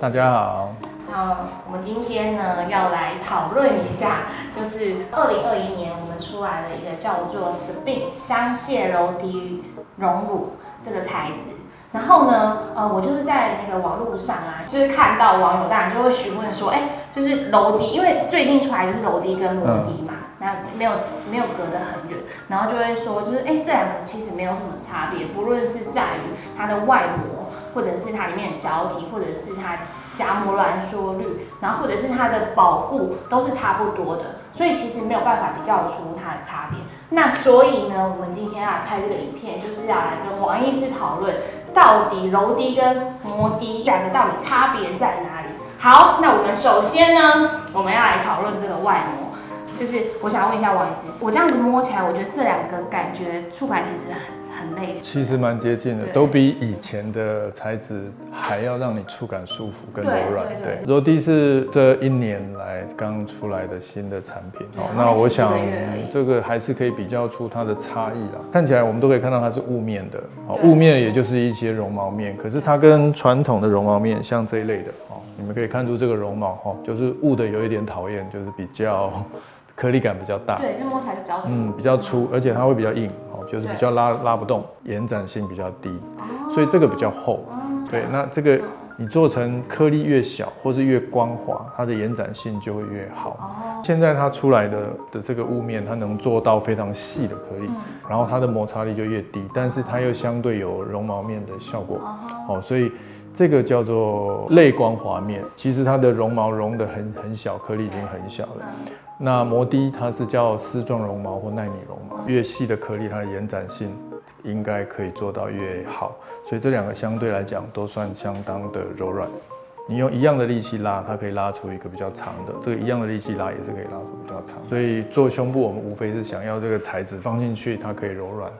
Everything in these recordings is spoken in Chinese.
师。大家好。好，我们今天呢要来讨论一下，就是二零二一年我们出来的一个叫做 Spin 香榭楼迪熔乳这个材质。然后呢，呃，我就是在那个网络上啊，就是看到网友当然就会询问说，哎，就是楼迪，因为最近出来就是楼迪跟摩迪嘛，那没有没有隔得很远，然后就会说，就是哎，这两个其实没有什么差别，不论是在于它的外膜，或者是它里面的胶体，或者是它夹膜挛缩率，然后或者是它的保护，都是差不多的，所以其实没有办法比较出它的差别。那所以呢，我们今天要来拍这个影片，就是要来跟王医师讨论。到底柔滴跟摩滴两个到底差别在哪里？好，那我们首先呢，我们要来讨论这个外膜，就是我想问一下王医师，我这样子摸起来，我觉得这两个感觉触感其实很。很类似，其实蛮接近的，都比以前的材质还要让你触感舒服、跟柔软。对，柔迪是这一年来刚出来的新的产品哦。那我想这个还是可以比较出它的差异啦。看起来我们都可以看到它是雾面的哦，雾面也就是一些绒毛面，可是它跟传统的绒毛面像这一类的哦，你们可以看出这个绒毛哈，就是雾的有一点讨厌，就是比较颗粒感比较大。对，这摸起来就比较粗。嗯，比较粗，而且它会比较硬。哦就是比较拉拉不动，延展性比较低，所以这个比较厚。对，那这个你做成颗粒越小或是越光滑，它的延展性就会越好。现在它出来的的这个雾面，它能做到非常细的颗粒，然后它的摩擦力就越低，但是它又相对有绒毛面的效果。哦，所以这个叫做类光滑面，其实它的绒毛绒的很很小，颗粒已经很小了。那摩的它是叫丝状绒毛或纳米绒毛，越细的颗粒它的延展性应该可以做到越好，所以这两个相对来讲都算相当的柔软。你用一样的力气拉，它可以拉出一个比较长的；这个一样的力气拉也是可以拉出比较长。所以做胸部，我们无非是想要这个材质放进去，它可以柔软。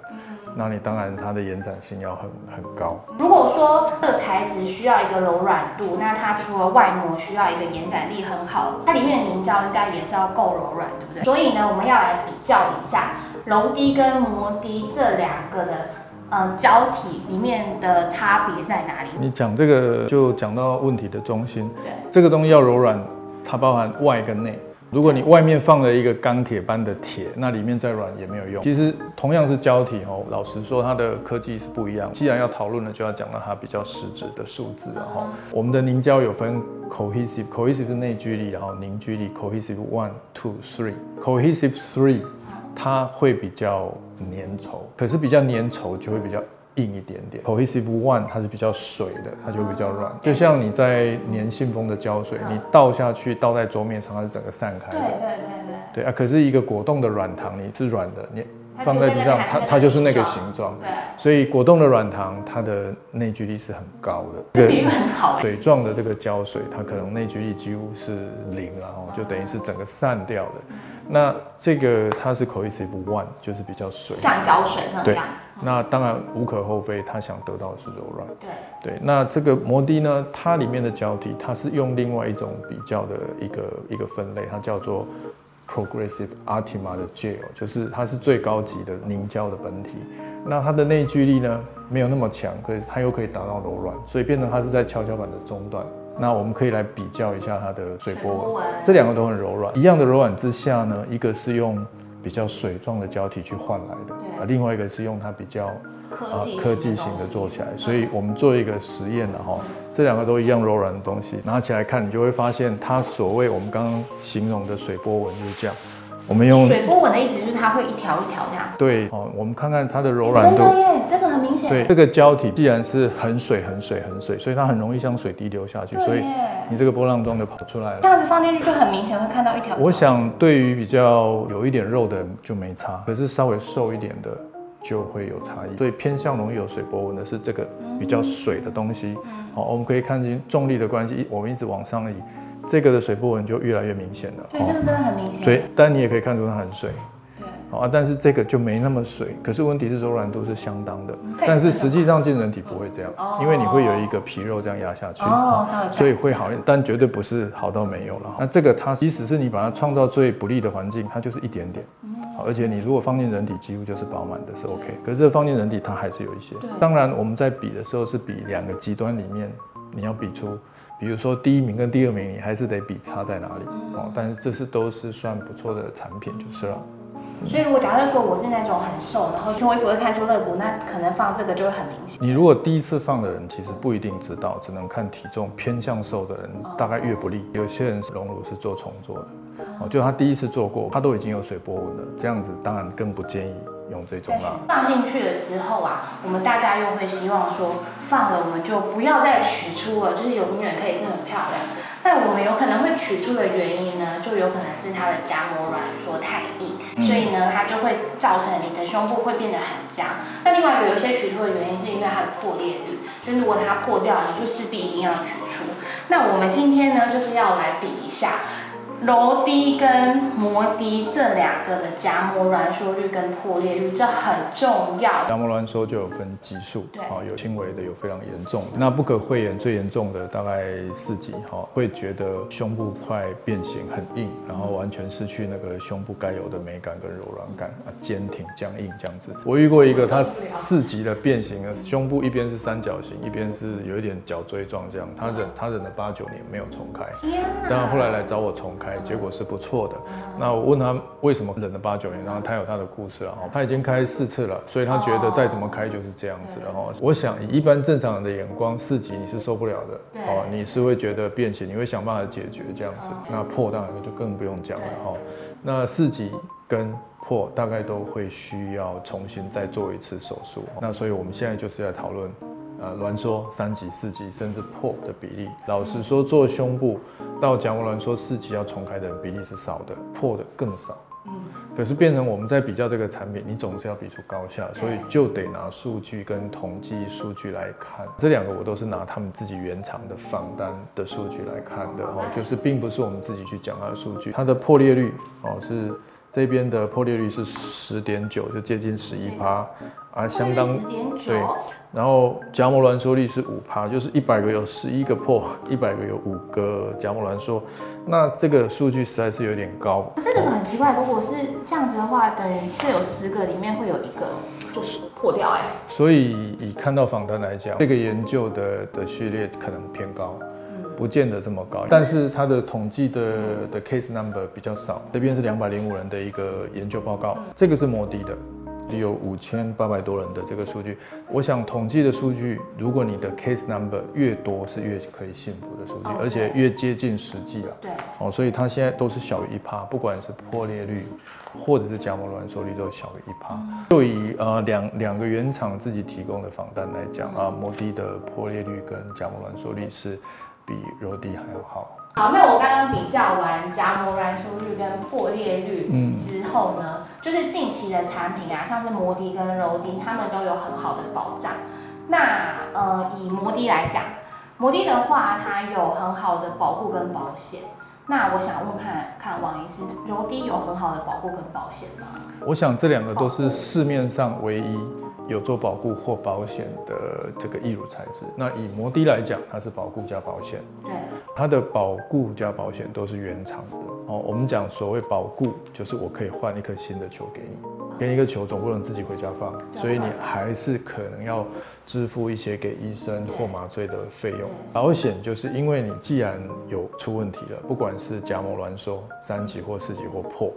那你当然它的延展性要很很高。如果说这个材质需要一个柔软度，那它除了外膜需要一个延展力很好，它里面的凝胶应该也是要够柔软，对不对？所以呢，我们要来比较一下柔滴跟摩滴这两个的呃胶体里面的差别在哪里？你讲这个就讲到问题的中心。对，这个东西要柔软，它包含外跟内。如果你外面放了一个钢铁般的铁，那里面再软也没有用。其实同样是胶体哦，老实说它的科技是不一样。既然要讨论了，就要讲到它比较实质的数字了哈。我们的凝胶有分 cohesive，cohesive 是内聚力，然后凝聚力 cohesive one two three，cohesive three 它会比较粘稠，可是比较粘稠就会比较。硬一点点，cohesive one 它是比较水的，它就比较软，就像你在粘信封的胶水，你倒下去倒在桌面上，它是整个散开的。对对对对。对啊，可是一个果冻的软糖，你是软的，你放在地上，它它就是那个形状。对。所以果冻的软糖，它的内聚力是很高的。比喻很好。水状的这个胶水，它可能内聚力几乎是零，然后就等于是整个散掉的。那这个它是 cohesive one，就是比较水，像胶水那样。那当然无可厚非，他想得到的是柔软。对对，那这个摩的呢，它里面的胶体，它是用另外一种比较的一个一个分类，它叫做 progressive Artima 的 gel，就是它是最高级的凝胶的本体。那它的内聚力呢没有那么强，可是它又可以达到柔软，所以变成它是在跷跷板的中段。那我们可以来比较一下它的水波纹，这两个都很柔软。一样的柔软之下呢，一个是用。比较水状的胶体去换来的，啊，另外一个是用它比较科技型的做起来，所以我们做一个实验的哈，这两个都一样柔软的东西，拿起来看，你就会发现它所谓我们刚刚形容的水波纹就是这样。我们用水波纹的意思就是它会一条一条这样。对哦，我们看看它的柔软度。真的耶，这个很明显。对，这个胶体既然是很水、很水、很水，所以它很容易像水滴流下去，所以你这个波浪状就跑出来了。这样子放进去就很明显会看到一条。我想对于比较有一点肉的就没差，可是稍微瘦一点的就会有差异。所以偏向容易有水波纹的是这个比较水的东西。好，我们可以看见重力的关系，我们一直往上移。这个的水波纹就越来越明显了，对，这个真的很明显。对，但你也可以看出它很水，对，啊，但是这个就没那么水。可是问题是柔软度是相当的，但是实际上进人体不会这样，因为你会有一个皮肉这样压下去，哦，所以会好，但绝对不是好到没有了。那这个它即使是你把它创造最不利的环境，它就是一点点，好，而且你如果放进人体，几乎就是饱满的，是 OK。可是放进人体，它还是有一些。当然我们在比的时候是比两个极端里面，你要比出。比如说第一名跟第二名，你还是得比差在哪里哦。但是这是都是算不错的产品就是了。所以如果假设说我是那种很瘦，然后脱衣服会看出肋骨，那可能放这个就会很明显。你如果第一次放的人，其实不一定知道，只能看体重偏向瘦的人，大概越不利。有些人是隆乳是做重做的，哦，就他第一次做过，他都已经有水波纹了，这样子当然更不建议用这种啦。放进去了之后啊，我们大家又会希望说，放了我们就不要再取出了，就是永远可以是很漂亮。那我们有可能会取出的原因呢，就有可能是它的夹膜软说太硬，所以呢，它就会造成你的胸部会变得很僵。那另外有一些取出的原因是因为它的破裂率，就如果它破掉，你就势必一定要取出。那我们今天呢，就是要来比一下。柔低跟摩低这两个的夹膜挛缩率跟破裂率，这很重要。夹膜挛缩就有分级数，好，有轻微的，有非常严重的。那不可讳言，最严重的大概四级，哈，会觉得胸部快变形，很硬，然后完全失去那个胸部该有的美感跟柔软感啊，坚挺僵硬这样子。我遇过一个，他四级的变形，胸部一边是三角形，一边是有一点角锥状这样，他忍他忍了八九年没有重开，但后来来找我重开。结果是不错的。那我问他为什么忍了八九年，然后他有他的故事了。哈，他已经开四次了，所以他觉得再怎么开就是这样子了。哈，我想以一般正常人的眼光，四级你是受不了的。哦，你是会觉得变形，你会想办法解决这样子。那破当然就更不用讲了。哈，那四级跟破大概都会需要重新再做一次手术。那所以我们现在就是在讨论。呃，挛缩三级、四级甚至破的比例，老实说，做胸部到讲膜挛缩四级要重开的比例是少的，破的更少。嗯，可是变成我们在比较这个产品，你总是要比出高下，所以就得拿数据跟统计数据来看。这两个我都是拿他们自己原厂的仿单的数据来看的哦，就是并不是我们自己去讲它的数据。它的破裂率哦是这边的破裂率是十点九，就接近十一趴。啊，相当对，然后夹膜挛缩率是五趴，就是一百个有十一个破，一百个有五个夹膜挛缩，那这个数据实在是有点高。可是这个很奇怪，如果是这样子的话，等于这有十个里面会有一个就是破掉哎。所以以看到访谈来讲，这个研究的的序列可能偏高，不见得这么高，但是它的统计的的 case number 比较少。这边是两百零五人的一个研究报告，这个是摩的的。有五千八百多人的这个数据，我想统计的数据，如果你的 case number 越多，是越可以信服的数据，而且越接近实际了。对，哦，所以它现在都是小于一趴，不管是破裂率或者是夹膜挛缩率，都小于一趴。就以呃两两个原厂自己提供的访单来讲啊，摩的的破裂率跟夹膜挛缩率是比柔迪还要好。好，那我刚刚比较完夹膜挛缩率跟破裂率之后呢，就是近期的产品啊，像是摩的跟柔迪，他们都有很好的保障。那呃，以摩的来讲，摩的的话，它有很好的保护跟保险。那我想问看看王医师，柔迪有很好的保护跟保险吗？我想这两个都是市面上唯一有做保固或保险的这个易乳材质。那以摩的来讲，它是保固加保险。对。它的保固加保险都是原厂的哦。我们讲所谓保固，就是我可以换一颗新的球给你，给一个球总不能自己回家放，所以你还是可能要支付一些给医生或麻醉的费用。保险就是因为你既然有出问题了，不管是假膜挛缩三级或四级或破，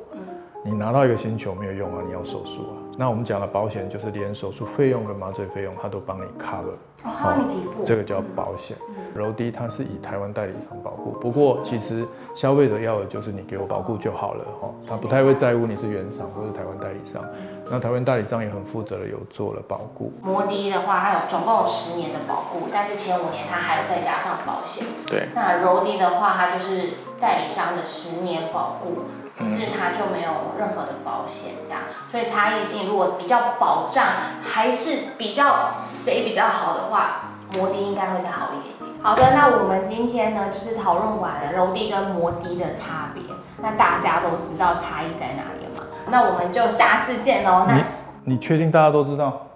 你拿到一个星球没有用啊，你要手术啊。那我们讲的保险就是连手术费用跟麻醉费用，它都帮你 cover，帮你给付，这个叫保险。柔迪它是以台湾代理商保护，不过其实消费者要的就是你给我保护就好了哈，他不太会在乎你是原厂或是台湾代理商。那台湾代理商也很负责的有做了保护。摩的的话，它有总共有十年的保护，但是前五年它还有再加上保险。对。那柔迪的话，它就是代理商的十年保护，可是它就没有任何的保险这样，所以差异性如果比较保障还是比较谁比较好的话，摩的应该会再好一点点。好的，那我们今天呢，就是讨论完了柔地跟摩的的差别，那大家都知道差异在哪里了吗？那我们就下次见喽。那你确定大家都知道？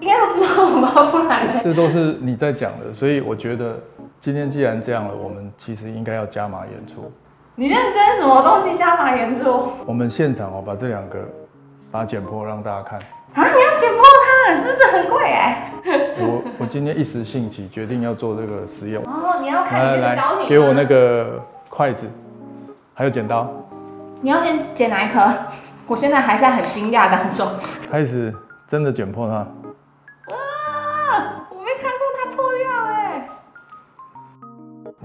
应该都知道吧？不然这都是你在讲的，所以我觉得今天既然这样了，我们其实应该要加码演出。你认真什么东西加法演出？我们现场哦，把这两个把它剪破让大家看。啊，你要剪破它，真是很贵哎。我我今天一时兴起，决定要做这个实验。哦，你要看你的胶体吗给我那个筷子，还有剪刀。你要先剪哪一颗？我现在还在很惊讶当中。开始真的剪破它。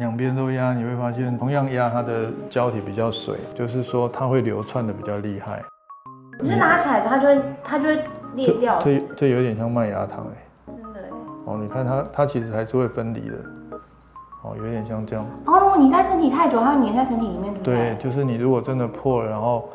两边都压，你会发现同样压它的胶体比较水，就是说它会流窜的比较厉害。你是拉起来它就会它就会裂掉。这这有点像麦芽糖哎。真的哎。哦，你看它它其实还是会分离的。哦，有点像这样。哦，如果你在身体太久，它会粘在身体里面，对不对？对，就是你如果真的破了，然后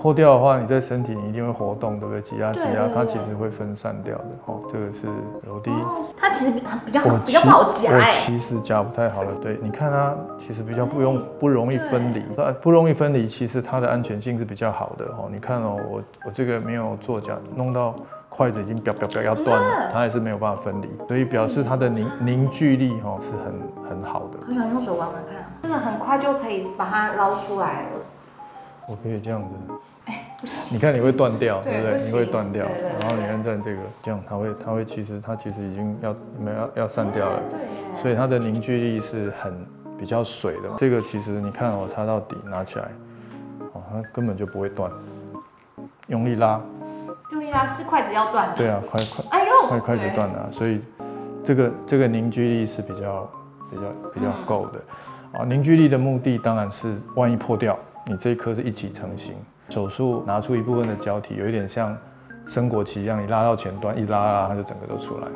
破掉的话，你在身体你一定会活动，对不对？挤压挤压，它其实会分散掉的。哦，这个是柔滴。它其实比比较比较不好夹哎。其实夹不太好了，对，你看它其实比较不用不容易分离，呃，不容易分离，其实它的安全性是比较好的。哦，你看哦，我我这个没有做假，弄到。筷子已经表表表要断了，它还是没有办法分离，所以表示它的凝凝聚力哈是很很好的。我想用手玩玩看，这个很快就可以把它捞出来了。我可以这样子，哎，不行，你看你会断掉，对不对？你会断掉，然后你看在这个这样，它会它会其实它其实已经要没要要散掉了，对，所以它的凝聚力是很比较水的。这个其实你看我插到底拿起来，哦，它根本就不会断，用力拉。用力拉是筷子要断的。对啊，筷筷，哎呦，筷筷子断了，所以这个这个凝聚力是比较比较比较够的啊。凝聚力的目的当然是万一破掉，你这一颗是一起成型。手术拿出一部分的胶体，有一点像升国旗一样，你拉到前端一拉拉，它就整个都出来了。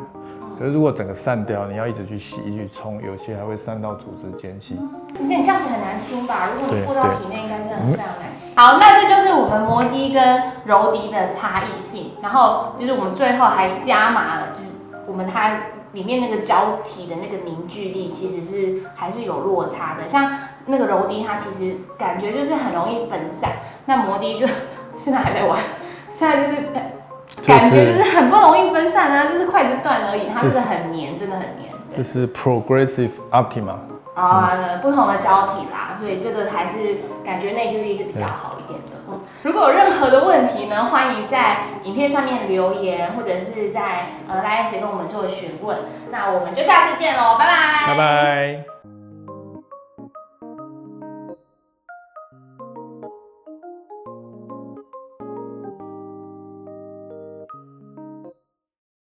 可是如果整个散掉，你要一直去洗、去冲，有些还会散到组织间隙。那你这样子很难清吧？如果你过到体内，应该是很非常难清。好，那这就是我们摩的跟柔的的差异性。然后就是我们最后还加码了，就是我们它里面那个胶体的那个凝聚力，其实是还是有落差的。像那个柔的，它其实感觉就是很容易分散。那摩的就 现在还在玩，现在就是感觉就是很不容易分散啊，就是筷子断而已，它就是很黏，真的很黏。就是 Progressive Optima。啊，不同的胶体啦，所以这个还是感觉内聚力是比较好一点的。嗯，如果有任何的问题呢，欢迎在影片上面留言，或者是在呃，大家可以跟我们做询问。那我们就下次见喽，拜拜，拜拜。